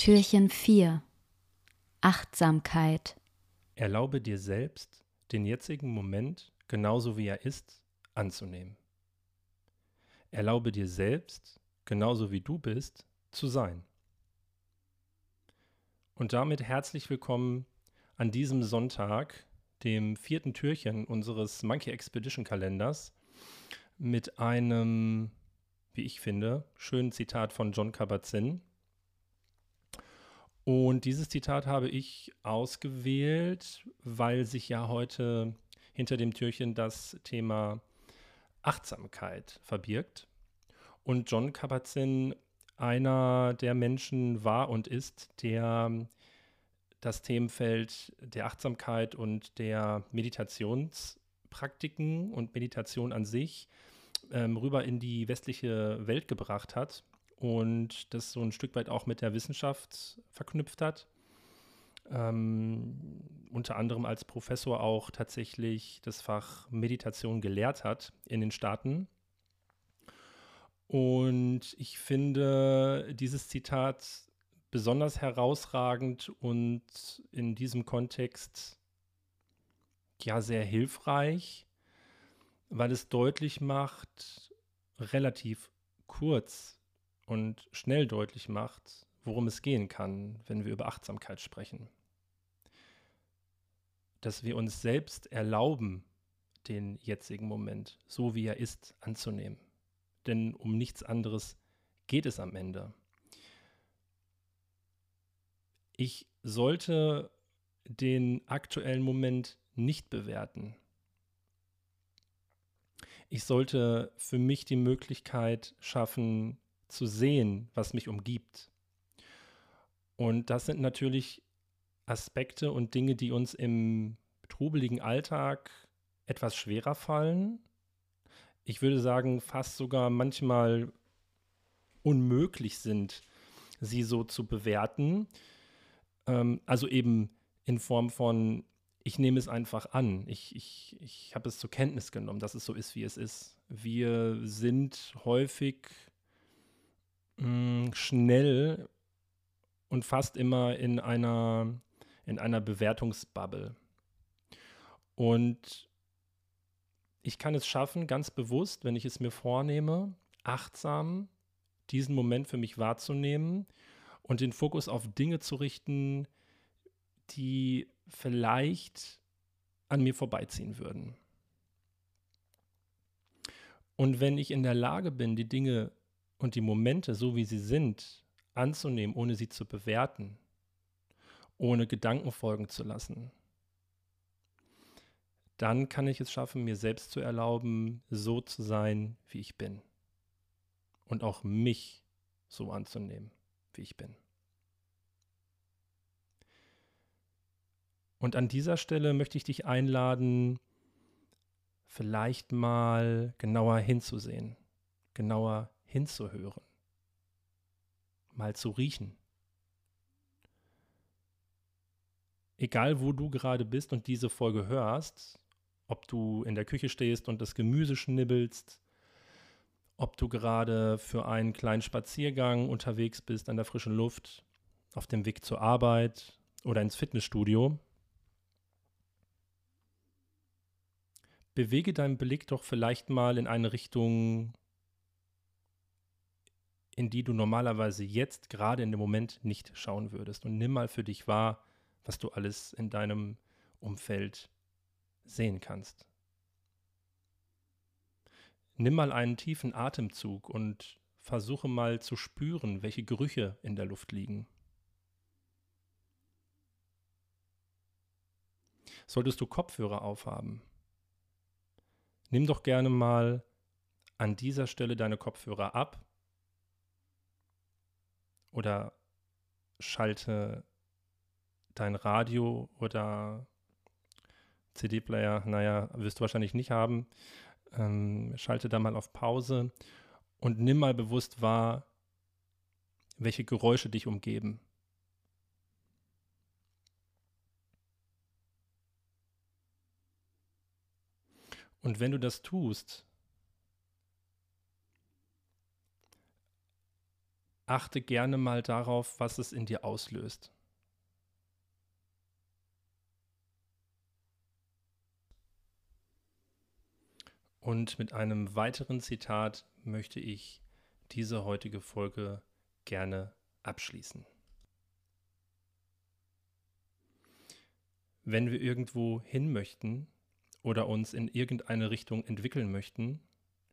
Türchen 4 Achtsamkeit Erlaube dir selbst, den jetzigen Moment, genauso wie er ist, anzunehmen. Erlaube dir selbst, genauso wie du bist, zu sein. Und damit herzlich willkommen an diesem Sonntag, dem vierten Türchen unseres Monkey Expedition Kalenders, mit einem, wie ich finde, schönen Zitat von John Kabat-Zinn und dieses Zitat habe ich ausgewählt, weil sich ja heute hinter dem Türchen das Thema Achtsamkeit verbirgt. Und John Kabat-Zinn einer der Menschen war und ist, der das Themenfeld der Achtsamkeit und der Meditationspraktiken und Meditation an sich ähm, rüber in die westliche Welt gebracht hat und das so ein Stück weit auch mit der Wissenschaft verknüpft hat. Ähm, unter anderem als Professor auch tatsächlich das Fach Meditation gelehrt hat in den Staaten. Und ich finde dieses Zitat besonders herausragend und in diesem Kontext ja sehr hilfreich, weil es deutlich macht, relativ kurz, und schnell deutlich macht, worum es gehen kann, wenn wir über Achtsamkeit sprechen. Dass wir uns selbst erlauben, den jetzigen Moment, so wie er ist, anzunehmen. Denn um nichts anderes geht es am Ende. Ich sollte den aktuellen Moment nicht bewerten. Ich sollte für mich die Möglichkeit schaffen, zu sehen, was mich umgibt. Und das sind natürlich Aspekte und Dinge, die uns im trubeligen Alltag etwas schwerer fallen. Ich würde sagen, fast sogar manchmal unmöglich sind, sie so zu bewerten. Ähm, also eben in Form von, ich nehme es einfach an. Ich, ich, ich habe es zur Kenntnis genommen, dass es so ist, wie es ist. Wir sind häufig mm, schnell und fast immer in einer, in einer Bewertungsbubble. Und ich kann es schaffen, ganz bewusst, wenn ich es mir vornehme, achtsam diesen Moment für mich wahrzunehmen und den Fokus auf Dinge zu richten, die vielleicht an mir vorbeiziehen würden. Und wenn ich in der Lage bin, die Dinge und die Momente, so wie sie sind, anzunehmen, ohne sie zu bewerten, ohne Gedanken folgen zu lassen, dann kann ich es schaffen, mir selbst zu erlauben, so zu sein, wie ich bin. Und auch mich so anzunehmen, wie ich bin. Und an dieser Stelle möchte ich dich einladen, vielleicht mal genauer hinzusehen, genauer hinzuhören, mal zu riechen. Egal, wo du gerade bist und diese Folge hörst, ob du in der Küche stehst und das Gemüse schnibbelst, ob du gerade für einen kleinen Spaziergang unterwegs bist an der frischen Luft, auf dem Weg zur Arbeit oder ins Fitnessstudio. Bewege deinen Blick doch vielleicht mal in eine Richtung, in die du normalerweise jetzt gerade in dem Moment nicht schauen würdest. Und nimm mal für dich wahr, was du alles in deinem Umfeld sehen kannst. Nimm mal einen tiefen Atemzug und versuche mal zu spüren, welche Gerüche in der Luft liegen. Solltest du Kopfhörer aufhaben, nimm doch gerne mal an dieser Stelle deine Kopfhörer ab oder schalte dein Radio oder CD-Player, naja, wirst du wahrscheinlich nicht haben. Ähm, schalte da mal auf Pause und nimm mal bewusst wahr, welche Geräusche dich umgeben. Und wenn du das tust, achte gerne mal darauf, was es in dir auslöst. Und mit einem weiteren Zitat möchte ich diese heutige Folge gerne abschließen. Wenn wir irgendwo hin möchten oder uns in irgendeine Richtung entwickeln möchten,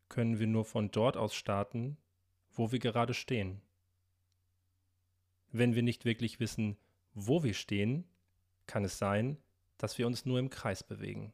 können wir nur von dort aus starten, wo wir gerade stehen. Wenn wir nicht wirklich wissen, wo wir stehen, kann es sein, dass wir uns nur im Kreis bewegen.